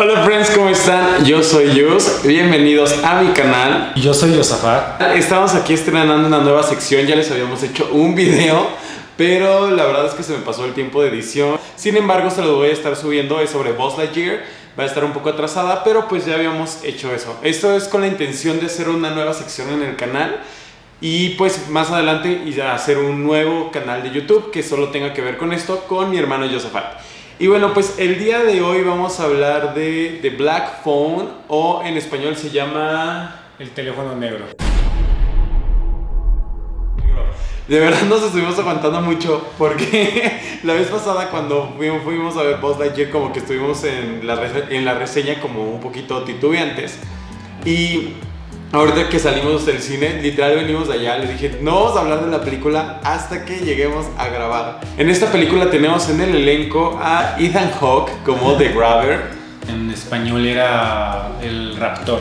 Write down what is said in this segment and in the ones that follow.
Hola friends, ¿cómo están? Yo soy Yus, bienvenidos a mi canal. Yo soy Yosafat. Estamos aquí estrenando una nueva sección, ya les habíamos hecho un video, pero la verdad es que se me pasó el tiempo de edición. Sin embargo, se lo voy a estar subiendo, es sobre Buzz Lightyear, va a estar un poco atrasada, pero pues ya habíamos hecho eso. Esto es con la intención de hacer una nueva sección en el canal. Y pues más adelante y hacer un nuevo canal de YouTube que solo tenga que ver con esto con mi hermano Yosafat. Y bueno, pues el día de hoy vamos a hablar de, de Black Phone o en español se llama... El teléfono negro. De verdad nos estuvimos aguantando mucho porque la vez pasada cuando fuimos, a ver Buzz Lightyear como que estuvimos en la, en la reseña como un poquito titubeantes y Ahorita que salimos del cine, literal venimos de allá, le dije, no vamos a hablar de la película hasta que lleguemos a grabar. En esta película tenemos en el elenco a Ethan Hawke como The Grabber. En español era el raptor.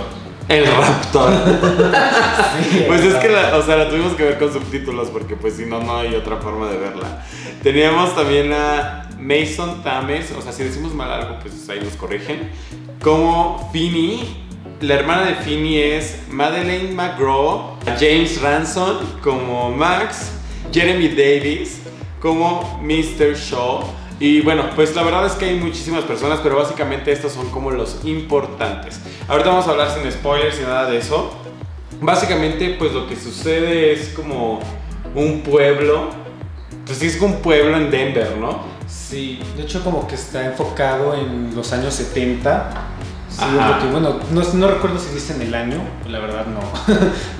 El raptor. pues es que la, o sea, la tuvimos que ver con subtítulos porque pues si no, no hay otra forma de verla. Teníamos también a Mason Thames, o sea, si decimos mal algo, pues ahí nos corrigen, como Finny la hermana de Finny es Madeleine McGraw, James Ransom como Max, Jeremy Davis como Mr. Shaw. Y bueno, pues la verdad es que hay muchísimas personas, pero básicamente estos son como los importantes. Ahorita vamos a hablar sin spoilers y nada de eso. Básicamente, pues lo que sucede es como un pueblo. Pues sí, es un pueblo en Denver, ¿no? Sí, de hecho como que está enfocado en los años 70 Sí, bueno, no, recuerdo si dicen el año, la verdad no.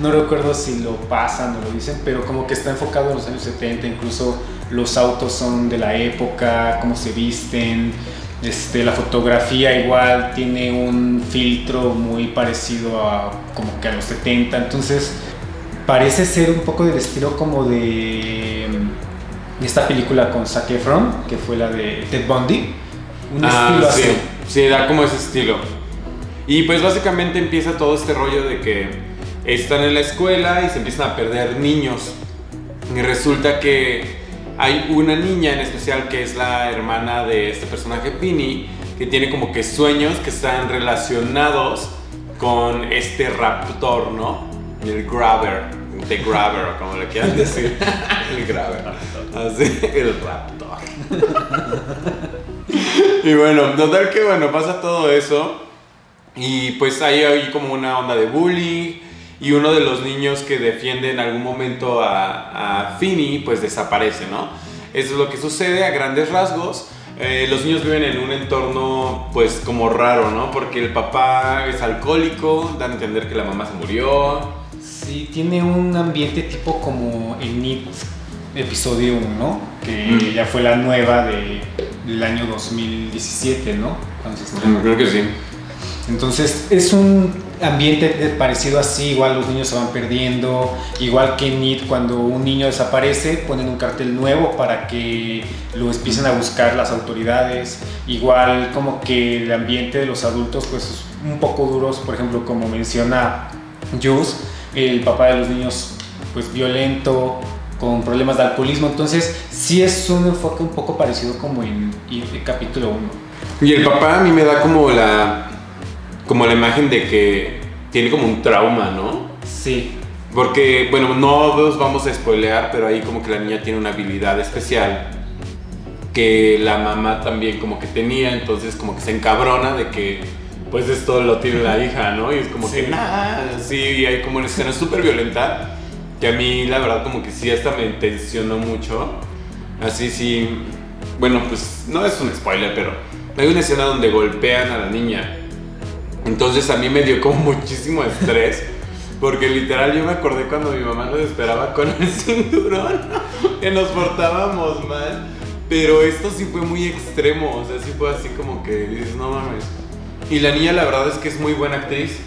no recuerdo si lo pasan o lo dicen, pero como que está enfocado en los años 70, incluso los autos son de la época, cómo se visten, este, la fotografía igual tiene un filtro muy parecido a como que a los 70, entonces parece ser un poco del estilo como de mm, esta película con Zac Efron, que fue la de Ted Bundy. Un ah, estilo así. Sí, da como ese estilo. Y pues básicamente empieza todo este rollo de que están en la escuela y se empiezan a perder niños. Y resulta que hay una niña en especial que es la hermana de este personaje Pini, que tiene como que sueños que están relacionados con este raptor, ¿no? El grabber, the grabber, o como le quieran decir. el grabber. Así, el raptor. y bueno, notar que bueno, pasa todo eso. Y pues hay ahí como una onda de bullying y uno de los niños que defiende en algún momento a, a Finny pues desaparece, ¿no? Eso es lo que sucede a grandes rasgos. Eh, los niños viven en un entorno pues como raro, ¿no? Porque el papá es alcohólico, dan a entender que la mamá se murió. Sí, tiene un ambiente tipo como el NIT episodio 1, que ya fue la nueva de, del año 2017, ¿no? Creo que sí. Entonces es un ambiente parecido así, igual los niños se van perdiendo, igual que en IT cuando un niño desaparece ponen un cartel nuevo para que lo empiecen a buscar las autoridades, igual como que el ambiente de los adultos pues un poco duros, por ejemplo como menciona Jules, el papá de los niños pues violento, con problemas de alcoholismo, entonces sí es un enfoque un poco parecido como en IT capítulo 1. Y el papá a mí me da como la como la imagen de que tiene como un trauma, ¿no? Sí. Porque, bueno, no os vamos a spoilear, pero ahí como que la niña tiene una habilidad especial que la mamá también como que tenía, entonces como que se encabrona de que pues esto lo tiene la hija, ¿no? Y es como que nada, sí, y hay como una escena súper violenta que a mí la verdad como que sí hasta me tensionó mucho. Así sí, bueno, pues no es un spoiler, pero hay una escena donde golpean a la niña entonces a mí me dio como muchísimo estrés. Porque literal yo me acordé cuando mi mamá nos esperaba con el cinturón, que nos portábamos mal. Pero esto sí fue muy extremo, o sea, sí fue así como que dices, no mames. Y la niña la verdad es que es muy buena actriz.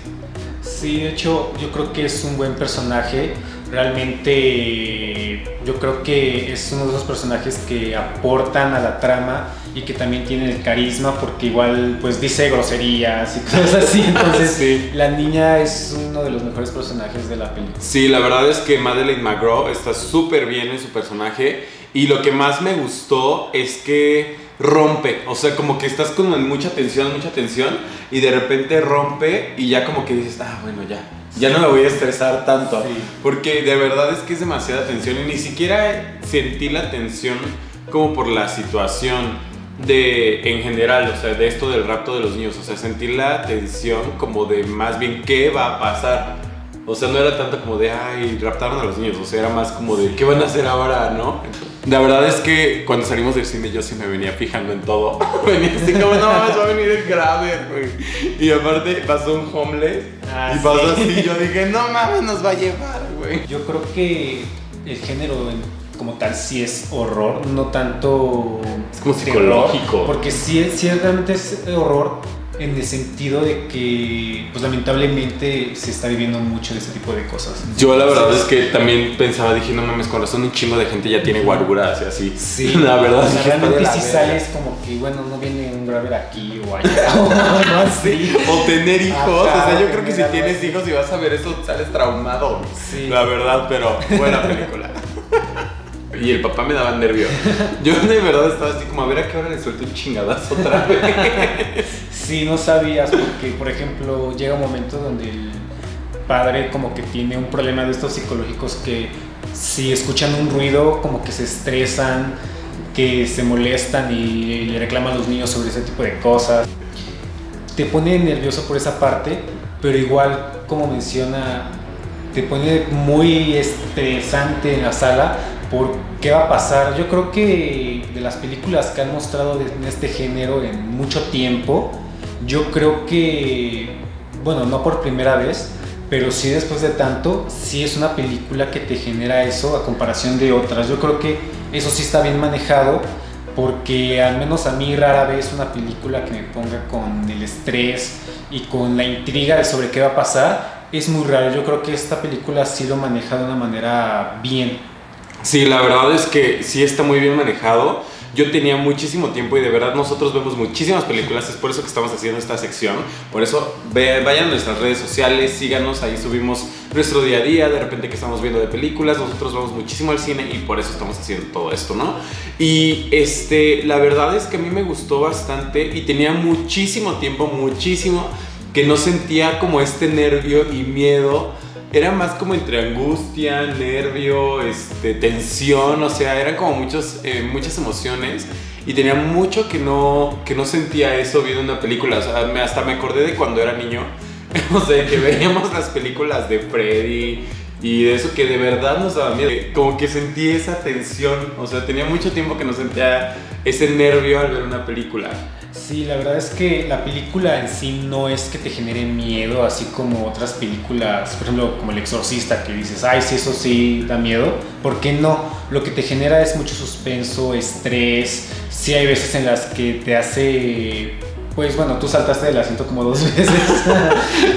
Sí, de hecho yo creo que es un buen personaje. Realmente yo creo que es uno de esos personajes que aportan a la trama y que también tienen el carisma porque igual pues dice groserías y cosas así. Entonces la niña es uno de los mejores personajes de la película. Sí, la verdad es que Madeleine McGraw está súper bien en su personaje y lo que más me gustó es que rompe. O sea, como que estás como en mucha tensión, mucha tensión, y de repente rompe y ya como que dices, ah, bueno, ya. Ya no me voy a estresar tanto. Porque de verdad es que es demasiada tensión y ni siquiera sentí la tensión como por la situación de en general, o sea, de esto del rapto de los niños, o sea, sentir la tensión como de más bien qué va a pasar. O sea, no era tanto como de, ay, raptaron a los niños, o sea, era más como de, ¿qué van a hacer ahora, no? La verdad es que cuando salimos del cine yo sí me venía fijando en todo. venía así como, no mames, va a venir el grave, güey. Y aparte pasó un homeless Ah, y pasó sí. así, yo dije, no mames, nos va a llevar, güey. Yo creo que el género en- como tal sí es horror, no tanto Es como terror, psicológico. porque sí, sí realmente es horror en el sentido de que pues lamentablemente se está viviendo mucho de este tipo de cosas. Yo la verdad es que también pensaba, dije, no mames, con razón un chingo de gente ya tiene guaruras y así. Sí, la verdad o sea, dije, realmente "Está de si la verga". sales como que bueno, no viene un graver aquí o allá o no así. O tener hijos, Ajá, o sea, yo creo que si tienes hijos y vas a ver eso, sales traumado. Sí. La verdad, pero buena película. Y el papá me daba nervio. Yo de verdad estaba así como, a ver a qué hora le suelto un chingadazo otra vez. Sí, no sabías porque, por ejemplo, llega un momento donde el padre como que tiene un problema de estos psicológicos que si escuchan un ruido como que se estresan, que se molestan y le reclaman a los niños sobre ese tipo de cosas. Te pone nervioso por esa parte, pero igual, como menciona, te pone muy estresante en la sala por qué va a pasar. Yo creo que de las películas que han mostrado en este género en mucho tiempo, yo creo que, bueno, no por primera vez, pero sí después de tanto, sí es una película que te genera eso a comparación de otras. Yo creo que eso sí está bien manejado porque al menos a mí rara vez una película que me ponga con el estrés y con la intriga de sobre qué va a pasar es muy raro. Yo creo que esta película sí lo maneja de una manera bien. Sí, la verdad es que sí está muy bien manejado. Yo tenía muchísimo tiempo y de verdad nosotros vemos muchísimas películas, es por eso que estamos haciendo esta sección. Por eso vayan a nuestras redes sociales, síganos, ahí subimos nuestro día a día, de repente que estamos viendo de películas, nosotros vamos muchísimo al cine y por eso estamos haciendo todo esto, ¿no? Y este, la verdad es que a mí me gustó bastante y tenía muchísimo tiempo, muchísimo, que no sentía como este nervio y miedo era más como entre angustia, nervio, este, tensión, o sea, eran como muchos, eh, muchas emociones y tenía mucho que no, que no sentía eso viendo una película, o sea, hasta me acordé de cuando era niño, o sea, que veíamos las películas de Freddy y de eso que de verdad nos daba miedo, como que sentí esa tensión, o sea, tenía mucho tiempo que no sentía ese nervio al ver una película. Sí, la verdad es que la película en sí no es que te genere miedo, así como otras películas, por ejemplo, como El Exorcista, que dices, ay, sí, eso sí da miedo. ¿Por qué no? Lo que te genera es mucho suspenso, estrés. Sí, hay veces en las que te hace. Pues bueno, tú saltaste del asiento como dos veces.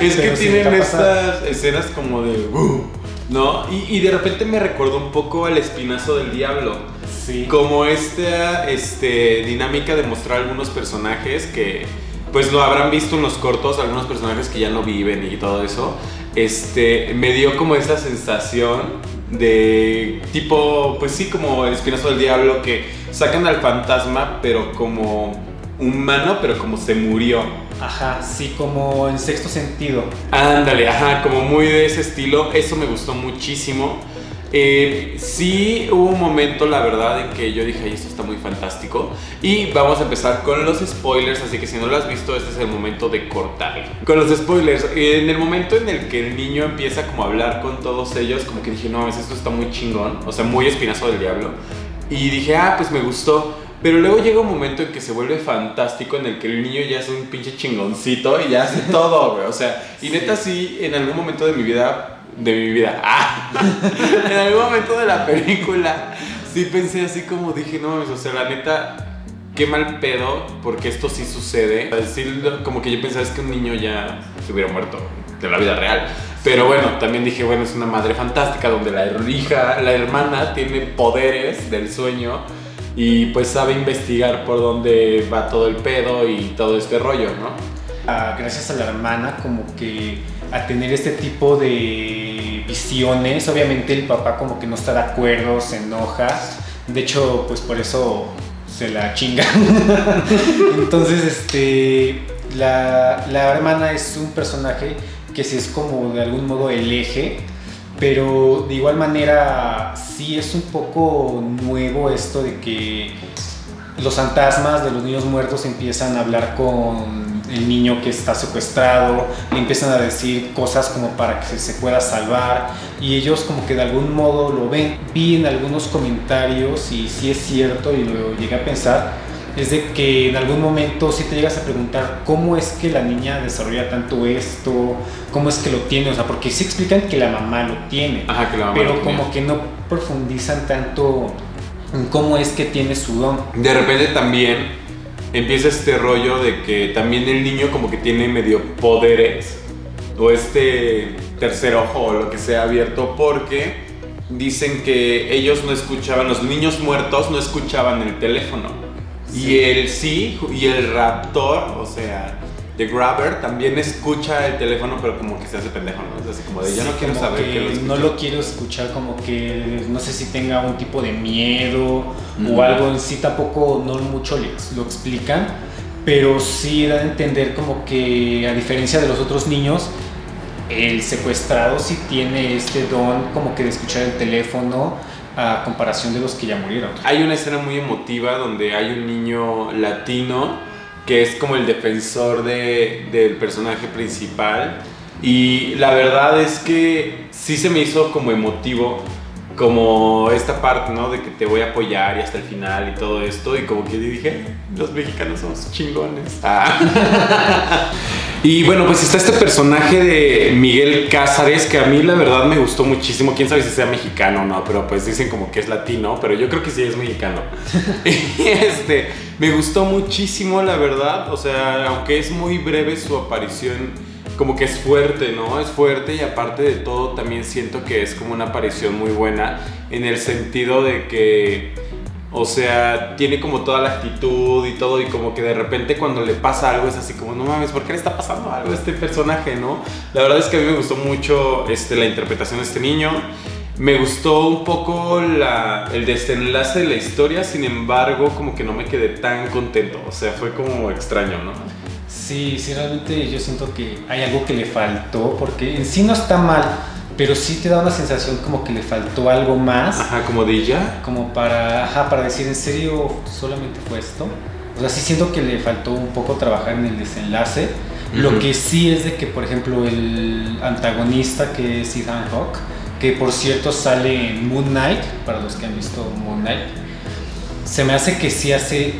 Es que tienen estas escenas como de... "Uh", ¿No? Y, y de repente me recordó un poco al espinazo del diablo. Sí. Como esta este, dinámica de mostrar algunos personajes que pues lo habrán visto en los cortos, algunos personajes que ya no viven y todo eso. Este, me dio como esa sensación de tipo, pues sí, como el espinazo del diablo que sacan al fantasma, pero como humano, pero como se murió. Ajá, sí, como en sexto sentido. Ándale, ajá, como muy de ese estilo. Eso me gustó muchísimo. Eh, sí hubo un momento, la verdad, en que yo dije, "Ay, esto está muy fantástico. Y vamos a empezar con los spoilers, así que si no lo has visto, este es el momento de cortar. Con los spoilers, en el momento en el que el niño empieza como a hablar con todos ellos, como que dije, no, esto está muy chingón, o sea, muy espinazo del diablo. Y dije, ah, pues me gustó. Pero luego llega un momento en que se vuelve fantástico, en el que el niño ya es un pinche chingoncito y ya hace todo, güey. O sea, y neta sí, en algún momento de mi vida, de mi vida, ah, en algún momento de la película, sí pensé así como dije, no mames, o sea, la neta, qué mal pedo, porque esto sí sucede. O sea, sí, como que yo pensaba es que un niño ya se hubiera muerto de la vida real. Pero bueno, también dije, bueno, es una madre fantástica donde la hija, la hermana tiene poderes del sueño y pues sabe investigar por dónde va todo el pedo y todo este rollo, ¿no? Ah, gracias a la hermana como que a tener este tipo de visiones, obviamente el papá como que no está de acuerdo, se enoja, de hecho pues por eso se la chinga. Entonces, este, la, la hermana es un personaje que sí es como de algún modo el eje, pero de igual manera sí es un poco nuevo esto de que los fantasmas de los niños muertos empiezan a hablar con el niño que está secuestrado, le empiezan a decir cosas como para que se pueda salvar y ellos como que de algún modo lo ven. Vi en algunos comentarios y si es cierto y lo llegué a pensar, es de que en algún momento si te llegas a preguntar cómo es que la niña desarrolla tanto esto, cómo es que lo tiene, o sea, porque sí explican que la mamá lo tiene, pero como que no profundizan tanto en cómo es que tiene su don. De repente también empieza este rollo de que también el niño como que tiene medio poderes o este tercer ojo o lo que sea abierto porque dicen que ellos no escuchaban, los niños muertos no escuchaban el teléfono. Y él sí, y el raptor, o sea, The Grabber también escucha el teléfono, pero como que se hace pendejo, ¿no? Es así como de, yo no quiero saber que, lo No lo quiero escuchar, como que no sé si tenga un tipo de miedo o algo en sí, tampoco, no mucho lo explican, pero sí da a entender como que, a diferencia de los otros niños, el secuestrado sí tiene este don como que de escuchar el teléfono a comparación de los que ya murieron. Hay una escena muy emotiva donde hay un niño latino que es como el defensor de, del personaje principal. Y la verdad es que sí se me hizo como emotivo, como esta parte, ¿no? De que te voy a apoyar y hasta el final y todo esto. Y como que dije, los mexicanos somos chingones. Ah. Y bueno, pues está este personaje de Miguel Cázares que a mí la verdad me gustó muchísimo. Quién sabe si sea mexicano o no, pero pues dicen como que es latino, pero yo creo que sí es mexicano. y este, me gustó muchísimo la verdad. O sea, aunque es muy breve su aparición, como que es fuerte, ¿no? Es fuerte y aparte de todo también siento que es como una aparición muy buena en el sentido de que o sea, tiene como toda la actitud y todo, y como que de repente cuando le pasa algo es así como, no mames, ¿por qué le está pasando algo a este personaje, no? La verdad es que a mí me gustó mucho este, la interpretación de este niño. Me gustó un poco la, el desenlace de la historia, sin embargo, como que no me quedé tan contento. O sea, fue como extraño, ¿no? Sí, sí, realmente yo siento que hay algo que le faltó, porque en sí no está mal pero sí te da una sensación como que le faltó algo más. Ajá, como de ya. Como para, ajá, para decir, ¿en serio solamente fue esto? O sea, sí siento que le faltó un poco trabajar en el desenlace. Lo que sí es de que, por ejemplo, el antagonista que es Ethan Hawke, que por cierto sale en Moon Knight, para los que han visto Moon Knight, se me hace que sí hace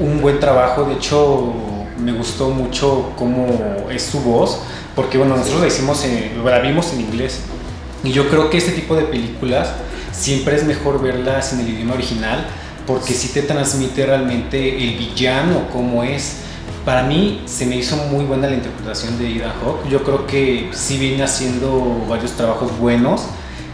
un buen trabajo. De hecho, me gustó mucho cómo es su voz porque bueno, nosotros la, hicimos la vimos en inglés. Y yo creo que este tipo de películas siempre es mejor verlas en el idioma original porque sí te transmite realmente el villano, cómo es. Para mí se me hizo muy buena la interpretación de Ida Hawk. Yo creo que sí viene haciendo varios trabajos buenos.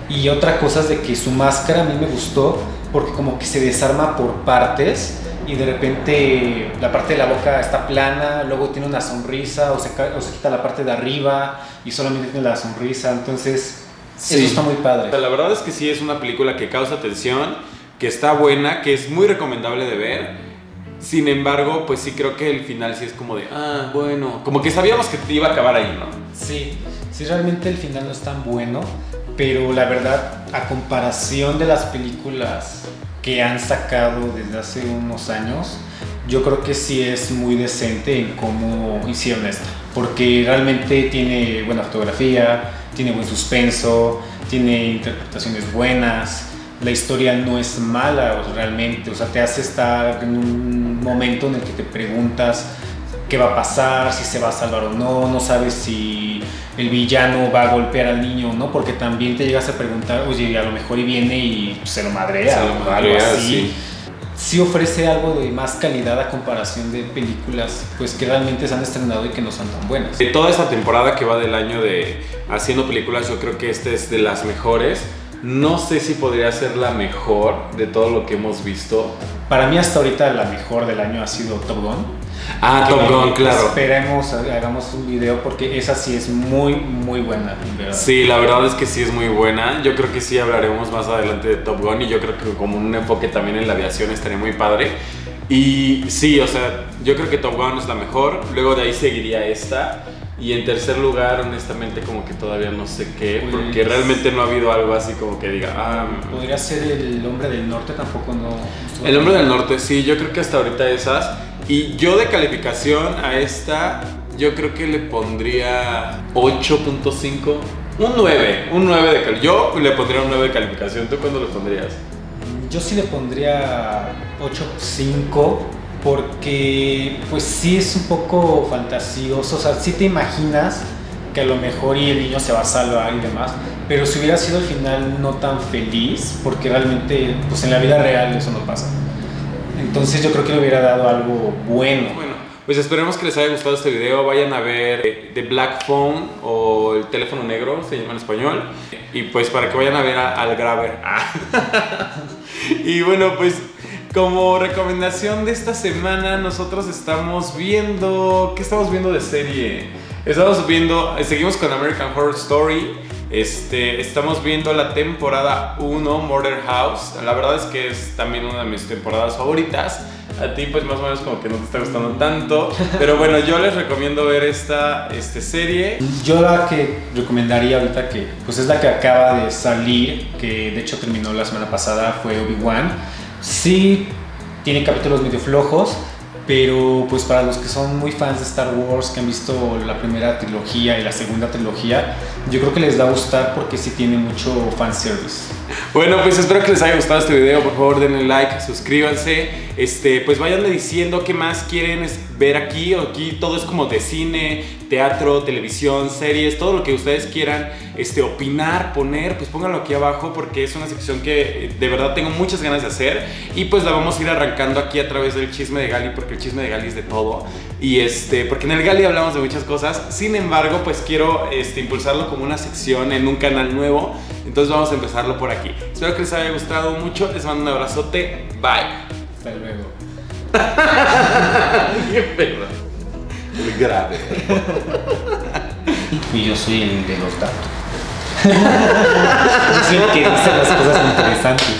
Y otra cosa es de que su máscara a mí me gustó porque como que se desarma por partes y de repente la parte de la boca está plana, luego tiene una sonrisa o se, o se quita la parte de arriba y solamente tiene la sonrisa, entonces eso está muy padre. La verdad es que sí es una película que causa atención, que está buena, que es muy recomendable de ver. Sin embargo, pues sí creo que el final sí es como de, ah, bueno, como que sabíamos que te iba a acabar ahí, ¿no? Sí, sí realmente el final no es tan bueno, pero la verdad, a comparación de las películas que han sacado desde hace unos años, yo creo que sí es muy decente en cómo hicieron esto. Porque realmente tiene buena fotografía, tiene buen suspenso, tiene interpretaciones buenas, la historia no es mala realmente, o sea, te hace estar en un momento en el que te preguntas qué va a pasar, si se va a salvar o no, no sabes si el villano va a golpear al niño, ¿no? Porque también te llegas a preguntar, oye, a lo mejor y viene y se lo madrea, se lo madrea así. Sí. ofrece algo de más calidad a comparación de películas pues que realmente se han estrenado y que no son tan buenas. De toda esta temporada que va del año de haciendo películas, yo creo que esta es de las mejores. No sé si podría ser la mejor de todo lo que hemos visto. Para mí hasta ahorita la mejor del año ha sido Top Gun. Ah, Top Gun, claro. Esperemos, hagamos un video porque esa sí es muy, muy buena, Sí, la verdad es que sí es muy buena. Yo creo que sí hablaremos más adelante de Top Gun y yo creo que como un enfoque también en la aviación estaría muy padre. Y sí, o sea, yo creo que Top Gun es la mejor. Luego de ahí seguiría esta. Y en tercer lugar, honestamente, como que todavía no sé qué, Pues- porque realmente no ha habido algo así como que diga, ah, Podría ser el hombre del norte, tampoco no. El hombre del norte, sí, yo creo que hasta ahorita esas. Y yo de calificación a esta, yo creo que le pondría 8.5. Un 9, un 9 de calificación. Yo le pondría un 9 de calificación. ¿Tú cuándo lo pondrías? Yo sí le pondría 8.5 porque pues sí es un poco fantasioso, o sea, sí te imaginas que a lo mejor y el niño se va a salvar y demás, pero si hubiera sido el final no tan feliz, porque realmente pues en la vida real eso no pasa. Entonces yo creo que le hubiera dado algo bueno. Bueno, pues esperemos que les haya gustado este video. Vayan a ver eh, The Black Phone o El teléfono negro, se llama en español. Y pues para que vayan a ver al Graver. y bueno, pues como recomendación de esta semana, nosotros estamos viendo. ¿Qué estamos viendo de serie? Estamos viendo. eh, Seguimos con American Horror Story. Este, estamos viendo la temporada 1, Murder House. La verdad es que es también una de mis temporadas favoritas. A ti, pues más o menos como que no te está gustando tanto. Pero bueno, yo les recomiendo ver esta este, serie. Yo la que recomendaría ahorita que pues es la que acaba de salir, que de hecho terminó la semana pasada, fue Obi-Wan. Sí, tiene capítulos medio flojos, pero pues para los que son muy fans de Star Wars, que han visto la primera trilogía y la segunda trilogía, yo creo que les va a gustar porque sí tiene mucho fanservice. Bueno, pues espero que les haya gustado este video. Por favor, denle like, suscríbanse. Este, pues váyanme diciendo qué más quieren ver aquí. Aquí todo es como de cine, teatro, televisión, series, todo lo que ustedes quieran este, opinar, poner, pues pónganlo aquí abajo porque es una sección que eh, de verdad tengo muchas ganas de hacer. Y pues la vamos a ir arrancando aquí a través del chisme de Gali, porque el chisme de Gali es de todo. Y este, porque en el Gali hablamos de muchas cosas. Sin embargo, pues quiero este, impulsarlo como una sección en un canal nuevo. Entonces vamos a empezarlo por aquí. Espero que les haya gustado mucho. Les mando un abrazote. Bye. Hasta luego. Qué pedo. El grave. Y yo soy el de los datos. yo soy el que dice las cosas interesantes.